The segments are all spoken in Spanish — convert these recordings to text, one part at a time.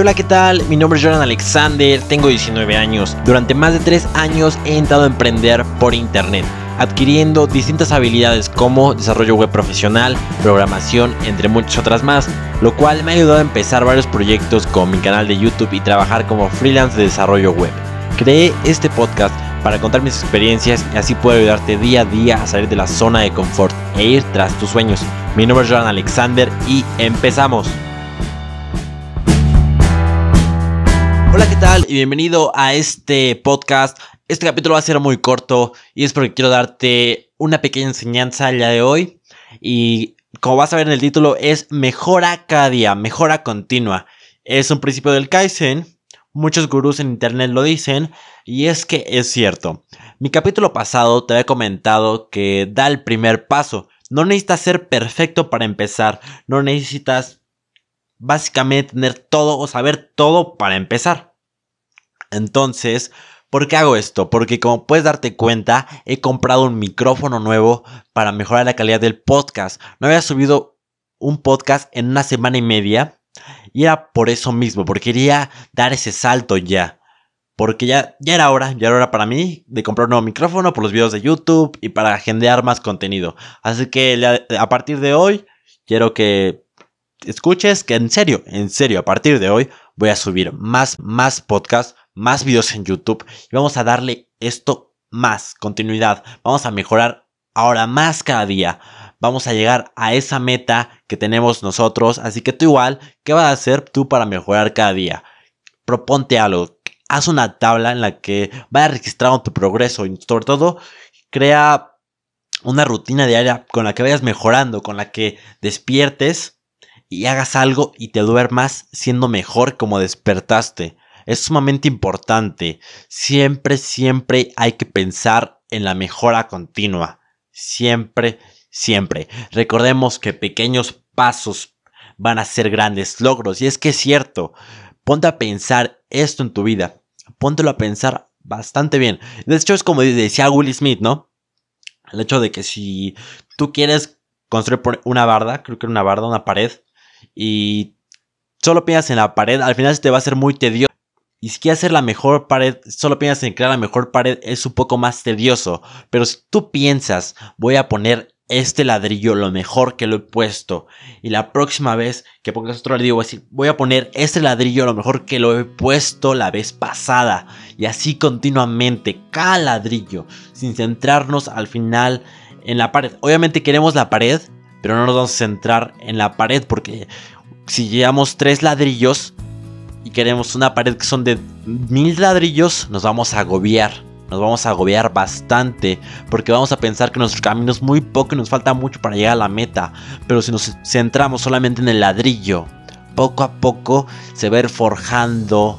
Hola, ¿qué tal? Mi nombre es Jordan Alexander, tengo 19 años. Durante más de 3 años he intentado emprender por internet, adquiriendo distintas habilidades como desarrollo web profesional, programación, entre muchas otras más, lo cual me ha ayudado a empezar varios proyectos con mi canal de YouTube y trabajar como freelance de desarrollo web. Creé este podcast para contar mis experiencias y así puedo ayudarte día a día a salir de la zona de confort e ir tras tus sueños. Mi nombre es Jordan Alexander y empezamos. Y bienvenido a este podcast. Este capítulo va a ser muy corto y es porque quiero darte una pequeña enseñanza el día de hoy. Y como vas a ver en el título, es mejora cada día, mejora continua. Es un principio del Kaizen. Muchos gurús en internet lo dicen y es que es cierto. Mi capítulo pasado te había comentado que da el primer paso. No necesitas ser perfecto para empezar. No necesitas básicamente tener todo o saber todo para empezar. Entonces, ¿por qué hago esto? Porque como puedes darte cuenta, he comprado un micrófono nuevo para mejorar la calidad del podcast. No había subido un podcast en una semana y media y era por eso mismo, porque quería dar ese salto ya. Porque ya, ya era hora, ya era hora para mí de comprar un nuevo micrófono por los videos de YouTube y para agendear más contenido. Así que a partir de hoy quiero que escuches que en serio, en serio, a partir de hoy voy a subir más, más podcasts, más videos en YouTube y vamos a darle esto más continuidad. Vamos a mejorar ahora más cada día. Vamos a llegar a esa meta que tenemos nosotros. Así que tú igual, ¿qué vas a hacer tú para mejorar cada día? Proponte algo. Haz una tabla en la que vaya registrando tu progreso y sobre todo crea una rutina diaria con la que vayas mejorando, con la que despiertes y hagas algo y te duermas siendo mejor como despertaste. Es sumamente importante. Siempre, siempre hay que pensar en la mejora continua. Siempre, siempre. Recordemos que pequeños pasos van a ser grandes logros. Y es que es cierto. Ponte a pensar esto en tu vida. Póntelo a pensar bastante bien. De hecho, es como decía Will Smith, ¿no? El hecho de que si tú quieres construir una barda, creo que una barda, una pared, y solo piensas en la pared, al final se te va a hacer muy tedioso. Y si quieres hacer la mejor pared, solo piensas en crear la mejor pared, es un poco más tedioso. Pero si tú piensas, voy a poner este ladrillo lo mejor que lo he puesto. Y la próxima vez que pongas otro ladrillo, voy a decir, voy a poner este ladrillo lo mejor que lo he puesto la vez pasada. Y así continuamente, cada ladrillo, sin centrarnos al final en la pared. Obviamente queremos la pared, pero no nos vamos a centrar en la pared porque si llevamos tres ladrillos y queremos una pared que son de mil ladrillos, nos vamos a agobiar. Nos vamos a agobiar bastante porque vamos a pensar que nuestro camino es muy poco y nos falta mucho para llegar a la meta. Pero si nos centramos solamente en el ladrillo, poco a poco se va a ir forjando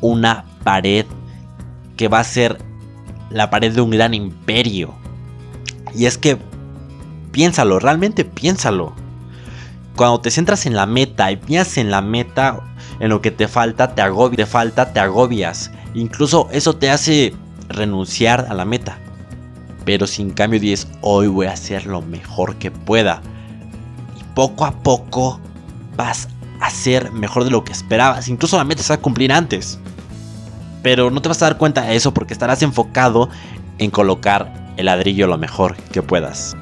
una pared que va a ser la pared de un gran imperio. Y es que piénsalo, realmente piénsalo. Cuando te centras en la meta y piensas en la meta, en lo que te falta, te agobias, te falta, te agobias. Incluso eso te hace renunciar a la meta. Pero sin cambio dices, hoy voy a hacer lo mejor que pueda. Y poco a poco vas a ser mejor de lo que esperabas. Incluso la meta se va a cumplir antes. Pero no te vas a dar cuenta de eso porque estarás enfocado en colocar el ladrillo lo mejor que puedas.